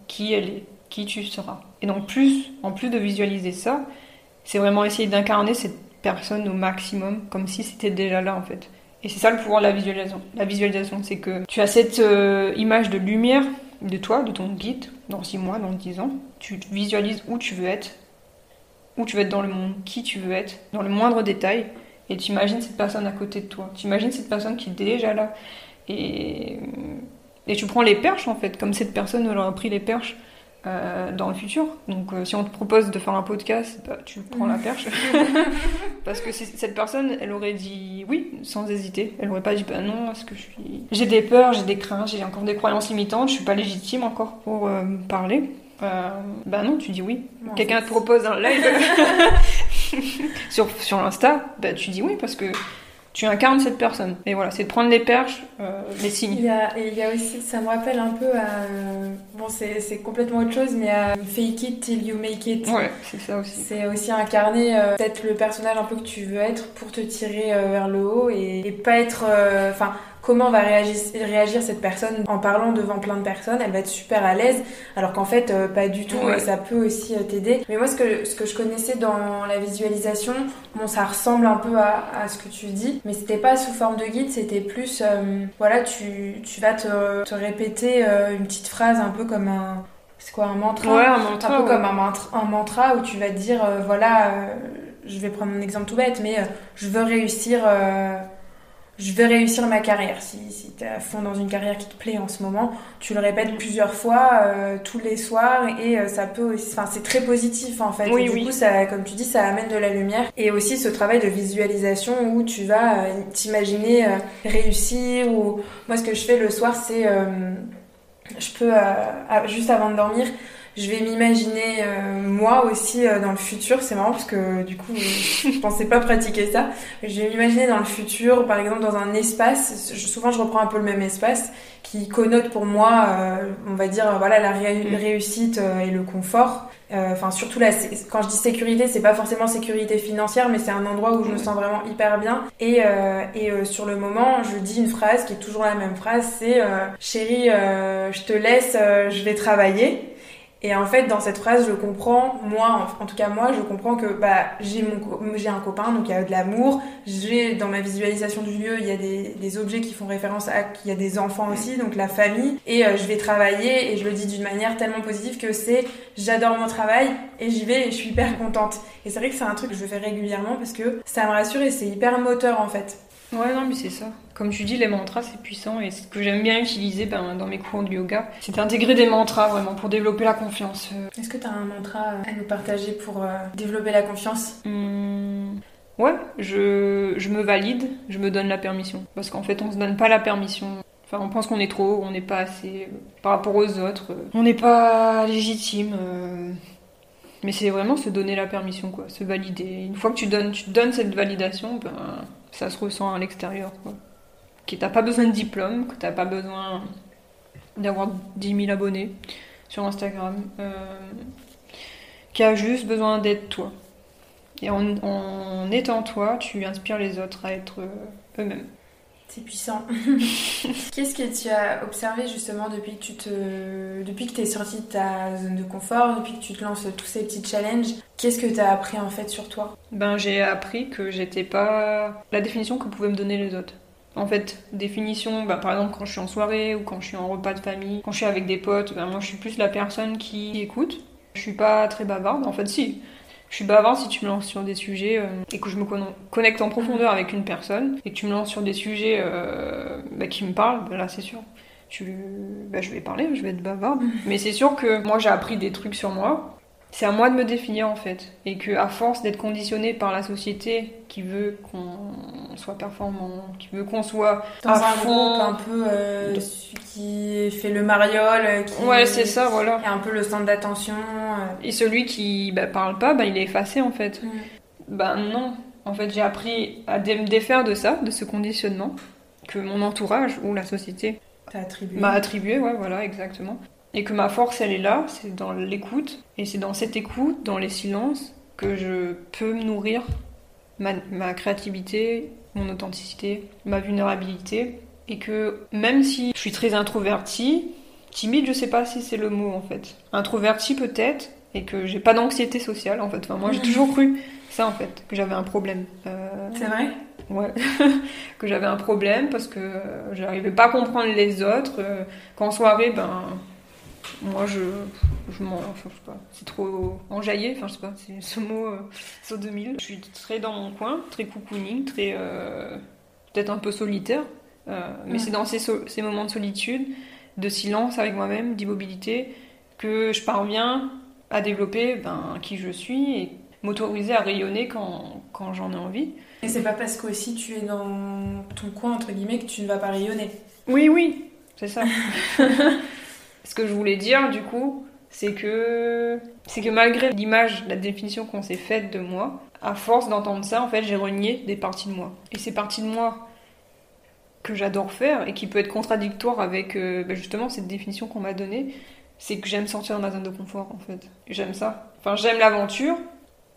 qui elle est, qui tu seras. Et donc plus, en plus de visualiser ça, c'est vraiment essayer d'incarner cette personne au maximum, comme si c'était déjà là en fait. Et c'est ça le pouvoir de la visualisation. La visualisation, c'est que tu as cette euh, image de lumière de toi, de ton guide, dans 6 mois, dans 10 ans. Tu visualises où tu veux être, où tu veux être dans le monde, qui tu veux être, dans le moindre détail. Et tu imagines cette personne à côté de toi. Tu imagines cette personne qui est déjà là. Et, et tu prends les perches en fait, comme cette personne elle aura pris les perches euh, dans le futur. Donc euh, si on te propose de faire un podcast, bah, tu prends la perche. [laughs] Parce que cette personne, elle aurait dit oui sans hésiter. Elle aurait pas dit bah non, est-ce que je suis. J'ai des peurs, j'ai des craintes, j'ai encore des croyances limitantes, je suis pas légitime encore pour euh, parler. Euh, bah non, tu dis oui. Quelqu'un te propose un live [laughs] [laughs] sur, sur Insta, bah tu dis oui parce que tu incarnes cette personne. Et voilà, c'est de prendre les perches, euh, les Il signes. y, a, et il y a aussi, ça me rappelle un peu à. euh, Bon, c'est c'est complètement autre chose, mais à Fake It Till You Make It. Ouais, c'est ça aussi. C'est aussi incarner euh, peut-être le personnage un peu que tu veux être pour te tirer vers le haut et, et pas être. Enfin, comment va réagir, réagir cette personne en parlant devant plein de personnes Elle va être super à l'aise, alors qu'en fait, euh, pas du tout, Ouais. et ça peut aussi euh, t'aider. Mais moi, ce que, ce que je connaissais dans la visualisation, bon, ça ressemble un peu à, à ce que tu dis, mais c'était pas sous forme de guide, c'était plus. euh, voilà, tu, tu vas te, te répéter euh, une petite phrase un peu comme un. C'est quoi, un mantra? Ouais, un un mantra. peu ouais. comme un mantra, un mantra où tu vas te dire euh, voilà euh, je vais prendre un exemple tout bête mais euh, je veux réussir euh, je veux réussir ma carrière si, si tu es à fond dans une carrière qui te plaît en ce moment tu le répètes plusieurs fois euh, tous les soirs et euh, ça peut aussi enfin c'est très positif en fait Oui, Et du oui. coup ça comme tu dis ça amène de la lumière et aussi ce travail de visualisation où tu vas euh, t'imaginer réussir ou moi ce que je fais le soir c'est je peux, juste avant de dormir, je vais m'imaginer euh, moi aussi euh, dans le futur. C'est marrant parce que du coup, je [laughs] pensais pas pratiquer ça. Je vais m'imaginer dans le futur, par exemple dans un espace. je- souvent, je reprends un peu le même espace qui connote pour moi, euh, on va dire, euh, voilà, la ré- Mm. réussite euh, et le confort. Euh, Enfin, surtout sé- quand je dis sécurité, c'est pas forcément sécurité financière, mais c'est un endroit où je me sens vraiment hyper bien. Et, euh, et euh, sur le moment, je dis une phrase qui est toujours la même phrase, c'est euh, chérie, euh, je te laisse, euh, je vais travailler. Et en fait, dans cette phrase, je comprends, moi, en, tout cas moi, je comprends que bah, j'ai j'ai un copain, donc il y a de l'amour. J'ai dans ma visualisation du lieu, il y a des, des objets qui font référence à qu'il y a des enfants aussi, donc la famille. Et euh, je vais travailler et je le dis d'une manière tellement positive que c'est j'adore mon travail et j'y vais et je suis hyper contente. Et c'est vrai que c'est un truc que je fais régulièrement parce que ça me rassure et c'est hyper moteur en fait. Ouais, non, mais c'est ça. Comme tu dis, les mantras, c'est puissant. Et ce que j'aime bien utiliser ben, dans mes cours de yoga, c'est d'intégrer des mantras vraiment pour développer la confiance. Est-ce que tu as un mantra à nous partager pour euh, développer la confiance? Hum, Ouais, je, je me valide, je me donne la permission. Parce qu'en fait, on se donne pas la permission. Enfin, on pense qu'on est trop, on n'est pas assez euh, par rapport aux autres. euh, On n'est pas légitime. Mais c'est vraiment se donner la permission, quoi. Se valider. Une fois que tu donnes, tu te donnes cette validation, ben, ça se ressent à l'extérieur. Que t'as pas besoin de diplôme, que t'as pas besoin d'avoir 10 000 abonnés sur Instagram. Euh, qui a juste besoin d'être toi. Et en, en étant toi, tu inspires les autres à être euh, eux-mêmes. C'est puissant. [laughs] Qu'est-ce que tu as observé justement depuis que tu te, depuis que t'es sortie de ta zone de confort, depuis que tu te lances tous ces petits challenges Qu'est-ce que tu as appris en fait sur toi? Ben, j'ai appris que j'étais pas la définition que pouvaient me donner les autres. En fait, définition, ben, par exemple, quand je suis en soirée ou quand je suis en repas de famille, quand je suis avec des potes, ben, moi je suis plus la personne qui écoute. Je suis pas très bavarde, en fait, si. Je suis bavarde si tu me lances sur des sujets euh, et que je me conne- connecte en profondeur avec une personne et que tu me lances sur des sujets euh, ben, qui me parlent, ben là c'est sûr. Tu, ben, je vais parler, je vais être bavarde. [laughs] Mais c'est sûr que moi j'ai appris des trucs sur moi. C'est à moi de me définir en fait. Et que à force d'être conditionné par la société qui veut qu'on soit performant, qui veut qu'on soit Dans à un fond. groupe un peu euh, celui qui fait le mariole, euh, qui Ouais, c'est ça, voilà. qui est un peu le centre d'attention. euh. Et celui qui bah, parle pas, bah, il est effacé en fait. Mm. Ben non. En fait, j'ai appris à me défaire de ça, de ce conditionnement que mon entourage ou la société T'as attribué. m'a attribué, ouais, voilà, exactement. Et que ma force, elle est là, c'est dans l'écoute. Et c'est dans cette écoute, dans les silences, que je peux me nourrir ma, ma créativité, mon authenticité, ma vulnérabilité. Et que même si je suis très introvertie, timide, je sais pas si c'est le mot en fait. Introvertie peut-être, et que j'ai pas d'anxiété sociale en fait. Enfin, moi j'ai [laughs] toujours cru ça en fait, que j'avais un problème. Euh, C'est vrai? Ouais, [laughs] que j'avais un problème parce que euh, j'arrivais pas à comprendre les autres. euh, Qu'en soirée, ben, moi je, je m'en. Enfin, je sais pas, c'est trop enjaillé, enfin, je sais pas, c'est ce mot, euh, saut 2000. Je suis très dans mon coin, très cocooning, très. euh, peut-être un peu solitaire, euh, mais Ouais. c'est dans ces, so- ces moments de solitude, de silence avec moi-même, d'immobilité, que je parviens à développer ben, qui je suis et m'autoriser à rayonner quand, quand j'en ai envie. Et c'est pas parce que aussi tu es dans ton coin, entre guillemets, que tu ne vas pas rayonner. Oui, oui, c'est ça. [laughs] Ce que je voulais dire, du coup, c'est que malgré l'image, la définition qu'on s'est faite de moi, à force d'entendre ça, en fait, j'ai renié des parties de moi. Et ces parties de moi que j'adore faire et qui peut être contradictoire avec euh, bah, justement cette définition qu'on m'a donnée, c'est que j'aime sortir de ma zone de confort, en fait. J'aime ça. Enfin, j'aime l'aventure.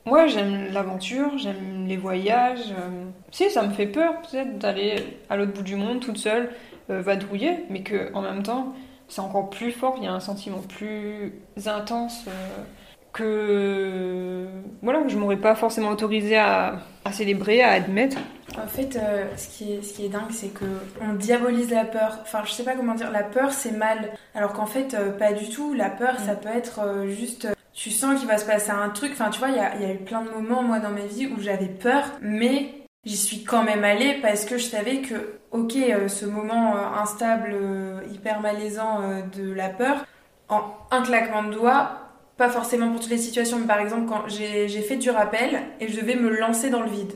Moi, j'aime l'aventure, j'aime les voyages. euh, Si, ça me fait peur, peut-être, d'aller à l'autre bout du monde toute seule, euh, vadrouiller, mais que en même temps, c'est encore plus fort. Il y a un sentiment plus intense euh, que voilà, que je m'aurais pas forcément autorisé à, à célébrer, à admettre. En fait, euh, ce, qui est, ce qui est dingue, c'est que on diabolise la peur. Enfin, je sais pas comment dire. La peur, c'est mal. Alors qu'en fait, euh, pas du tout. La peur, ça peut être euh, juste. tu sens qu'il va se passer un truc. Enfin, tu vois, il y a, il y a eu plein de moments, moi, dans ma vie où j'avais peur, mais j'y suis quand même allée parce que je savais que, ok, euh, ce moment euh, instable, euh, hyper malaisant de la peur, en un claquement de doigts, pas forcément pour toutes les situations, mais par exemple, quand j'ai j'ai fait du rappel et je devais me lancer dans le vide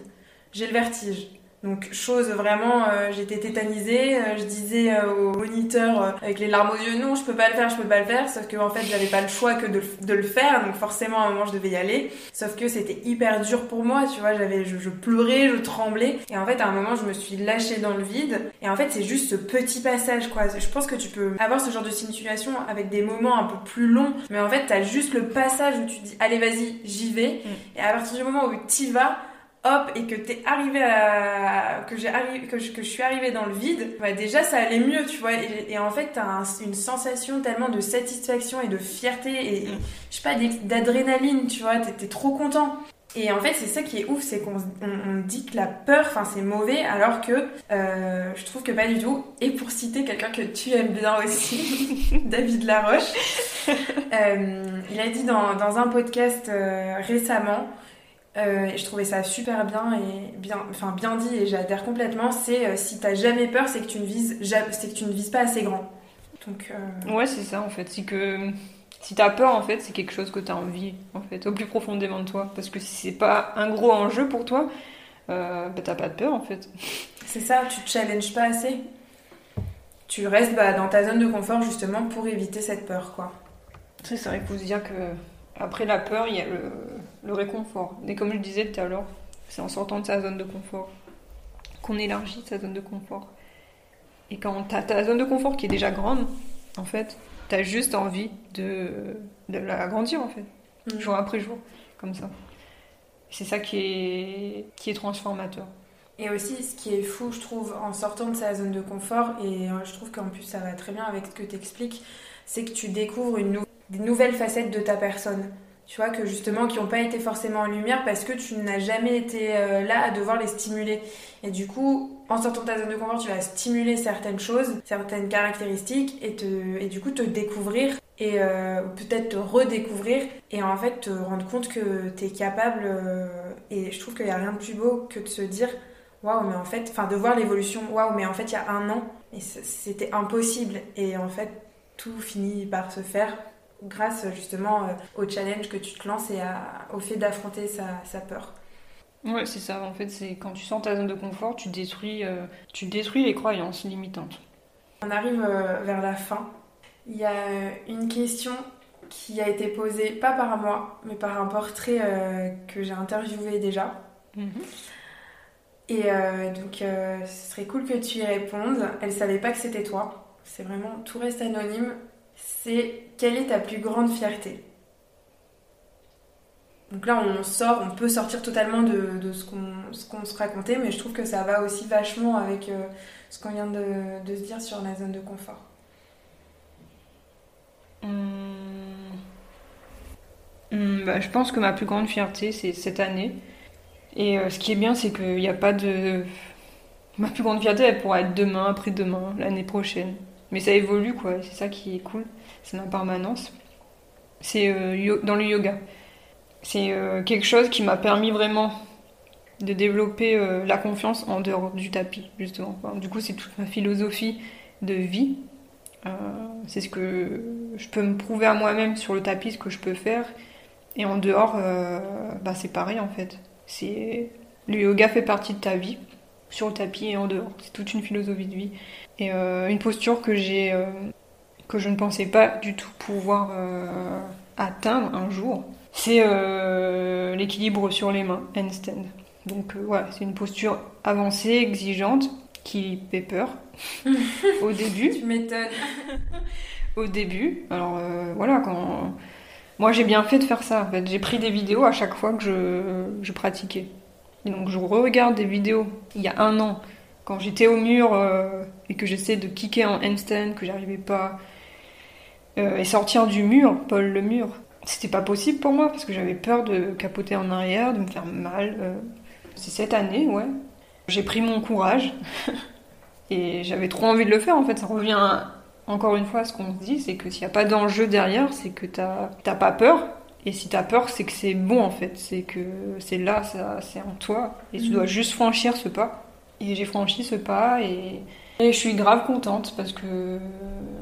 j'ai le vertige. Donc chose vraiment, euh, j'étais tétanisée, euh, je disais euh, au moniteur avec les larmes aux yeux, non je peux pas le faire, je peux pas le faire, sauf que en fait j'avais pas le choix que de, de le faire, donc forcément à un moment je devais y aller, sauf que c'était hyper dur pour moi, tu vois, j'avais, je, je pleurais, je tremblais, et en fait à un moment je me suis lâchée dans le vide, et en fait c'est juste ce petit passage quoi, je pense que tu peux avoir ce genre de situation avec des moments un peu plus longs, mais en fait t'as juste le passage où tu te dis allez vas-y j'y vais, et à partir du moment où t'y vas, hop et que t'es arrivé à que j'ai que je, que je suis arrivée dans le vide bah déjà ça allait mieux tu vois. Et, et en fait t'as un- une sensation tellement de satisfaction et de fierté et Mm. je sais pas d'adrénaline tu vois. T'es t'es trop content. Et en fait c'est ça qui est ouf c'est qu'on on, on dit que la peur enfin c'est mauvais alors que euh, je trouve que pas du tout. Et pour citer quelqu'un que tu aimes bien aussi [laughs] David Laroche [laughs] euh, il a dit dans, dans un podcast euh, récemment euh, je trouvais ça super bien et bien, enfin bien dit et j'adhère complètement. C'est euh, si t'as jamais peur, c'est que tu ne vises, c'est que tu ne vises pas assez grand. Donc. Euh, ouais, c'est ça en fait. C'est que si t'as peur, en fait, c'est quelque chose que t'as envie, en fait, au plus profondément de toi. Parce que si c'est pas un gros enjeu pour toi, bah, t'as pas de peur, en fait. C'est ça, tu te challenges pas assez. Tu restes bah, dans ta zone de confort justement pour éviter cette peur, quoi. C'est ça, il faut se dire que après la peur, il y a le, réconfort. Et comme je disais tout à l'heure, c'est en sortant de sa zone de confort qu'on élargit sa zone de confort. Et quand t'as ta zone de confort qui est déjà grande, en fait, t'as juste envie de, de l'agrandir, en fait, mm. jour après jour, comme ça. C'est ça qui est, qui est transformateur. Et aussi, ce qui est fou, je trouve, en sortant de sa zone de confort, et euh, je trouve qu'en plus ça va très bien avec ce que tu expliques, c'est que tu découvres une des nouvelles facettes de ta personne. Tu vois, que justement, qui n'ont pas été forcément en lumière parce que tu n'as jamais été euh, là à devoir les stimuler. Et du coup, en sortant de ta zone de confort, tu vas stimuler certaines choses, certaines caractéristiques, et, te, et du coup te découvrir et euh, peut-être te redécouvrir et en fait te rendre compte que tu es capable et je trouve qu'il n'y a rien de plus beau que de se dire waouh, mais en fait, enfin de voir l'évolution, waouh, mais en fait, il y a un an, c'était impossible. Et en fait, tout finit par se faire grâce justement euh, au challenge que tu te lances et au fait d'affronter sa, peur. Ouais, c'est ça. En fait, c'est quand tu sens ta zone de confort, tu détruis, euh, tu détruis les croyances limitantes. On arrive euh, vers la fin. Il y a une question qui a été posée, pas par moi, mais par un portrait que j'ai interviewé déjà. Mhm. Et donc, ce serait cool que tu y répondes. Elle savait pas que c'était toi. C'est vraiment, tout reste anonyme. C'est quelle est ta plus grande fierté? Donc là, on sort, on peut sortir totalement de, ce qu'on se racontait, mais je trouve que ça va aussi vachement avec euh, ce qu'on vient de, se dire sur la zone de confort. Hum. Hum, bah, je pense que ma plus grande fierté, c'est cette année et euh, ce qui est bien, c'est qu'il n'y a pas de. Ma plus grande fierté, elle pourra être demain, après-demain, l'année prochaine. Mais ça évolue, quoi. C'est ça qui est cool. C'est ma permanence. C'est euh, dans le yoga. C'est euh, quelque chose qui m'a permis vraiment de développer la confiance en dehors du tapis, justement. du coup, c'est toute ma philosophie de vie. c'est ce que je peux me prouver à moi-même sur le tapis, ce que je peux faire. Et en dehors, bah, c'est pareil, en fait. C'est le yoga fait partie de ta vie, sur le tapis et en dehors. C'est toute une philosophie de vie et euh, une posture que j'ai euh, que je ne pensais pas du tout pouvoir euh, atteindre un jour. C'est l'équilibre sur les mains, handstand. Donc voilà, c'est une posture avancée, exigeante, qui fait peur [laughs] au début. Tu m'étonnes. au début, alors voilà, quand moi, j'ai bien fait de faire ça. En fait, j'ai pris des vidéos à chaque fois que je, je pratiquais. Donc, je regarde des vidéos il y a un an, quand j'étais au mur euh, et que j'essayais de kicker en handstand, que j'arrivais pas, euh, et sortir du mur, Paul le mur. C'était pas possible pour moi parce que j'avais peur de capoter en arrière, de me faire mal. Euh. C'est cette année, ouais. J'ai pris mon courage [laughs] et j'avais trop envie de le faire en fait. Ça revient encore une fois, ce qu'on se dit, c'est que s'il n'y a pas d'enjeu derrière, c'est que tu n'as pas peur. Et si tu as peur, c'est que c'est bon en fait. C'est que c'est là, c'est en toi. Et tu dois mhm. juste franchir ce pas. Et j'ai franchi ce pas et, je suis grave contente parce que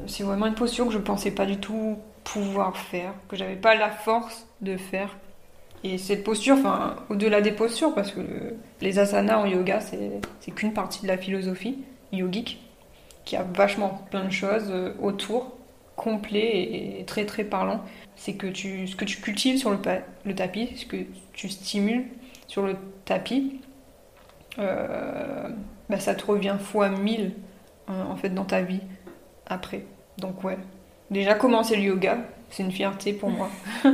c'est vraiment une posture que je pensais pas du tout pouvoir faire, que j'avais pas la force de faire. Et cette posture, enfin, au-delà des postures, parce que les asanas en yoga, c'est qu'une partie de la philosophie yogique qui a vachement plein de choses euh, autour, complet et très très parlant. C'est que tu, ce que tu cultives sur le, le, tapis, ce que tu stimules sur le tapis, euh, bah ça te revient fois mille euh, en fait dans ta vie après. Donc ouais, déjà commencer le yoga, c'est une fierté pour moi. [laughs]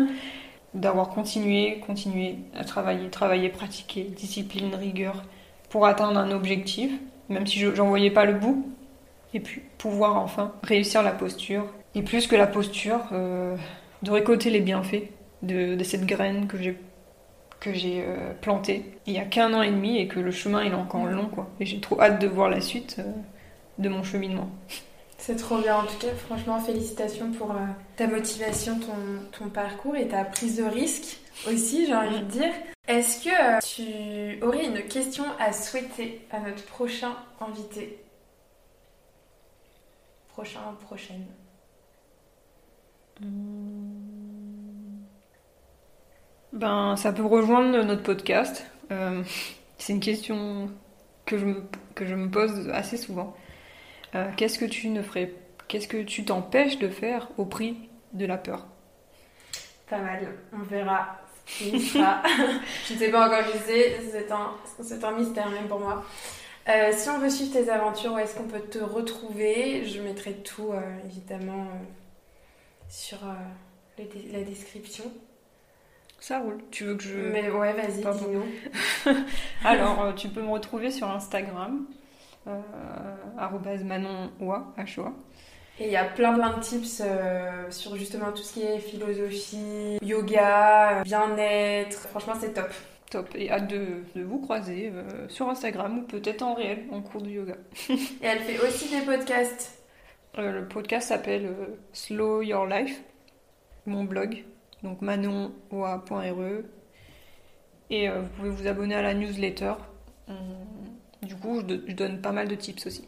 D'avoir continué, continué à travailler, travailler, pratiquer, discipline, rigueur, pour atteindre un objectif, même si j'en voyais pas le bout, et puis pouvoir enfin réussir la posture. Et plus que la posture, euh, de récolter les bienfaits de, cette graine que j'ai que j'ai euh, plantée il y a qu'un an et demi et que le chemin il est encore long quoi. Et j'ai trop hâte de voir la suite euh, de mon cheminement. [laughs] C'est trop bien en tout cas, franchement félicitations pour ta motivation, ton, ton parcours et ta prise de risque aussi j'ai envie de dire. Est-ce que euh, tu aurais une question à souhaiter à notre prochain invité? Prochain prochaine Ben, ça peut rejoindre notre podcast. Euh, c'est une question que je, me, que je me pose assez souvent. Euh, qu'est-ce que tu ne ferais Qu'est-ce que tu t'empêches de faire au prix de la peur? Pas mal, on verra [laughs] je ne sais pas encore qui c'est, c'est un, c'est un mystère même pour moi. Euh, si on veut suivre tes aventures, où est-ce qu'on peut te retrouver? Je mettrai tout évidemment sur le dé- la description. Ça roule. Tu veux que je. Mais ouais, vas-y, dis-nous. [laughs] Alors, euh, tu peux me retrouver sur Instagram, euh, Manon. Et il y a plein plein de tips euh, sur justement tout ce qui est philosophie, yoga, euh, bien-être. Franchement, c'est top. Top. Et hâte de, de vous croiser euh, sur Instagram ou peut-être en réel, en cours de yoga. [laughs] Et elle fait aussi des podcasts. Euh, le podcast s'appelle euh, Slow Your Life, mon blog, donc manonoa.re. Et euh, vous pouvez vous abonner à la newsletter. Du coup, je, je donne pas mal de tips aussi.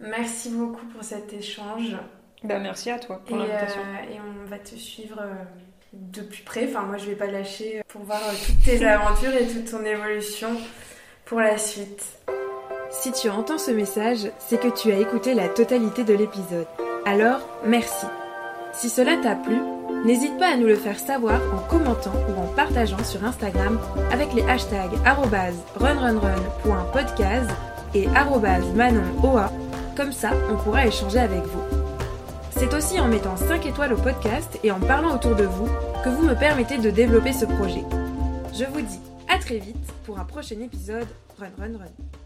Merci beaucoup pour cet échange. Ben, merci à toi pour l'invitation. et on va te suivre de plus près. Enfin, moi, je vais pas lâcher pour voir toutes tes [laughs] aventures et toute ton évolution pour la suite. Si tu entends ce message, c'est que tu as écouté la totalité de l'épisode. Alors, merci. Si cela t'a plu, n'hésite pas à nous le faire savoir en commentant ou en partageant sur Instagram avec les hashtags runrunrun.podcast et manonoa. Comme ça, on pourra échanger avec vous. C'est aussi en mettant 5 étoiles au podcast et en parlant autour de vous que vous me permettez de développer ce projet. Je vous dis à très vite pour un prochain épisode Run Run Run.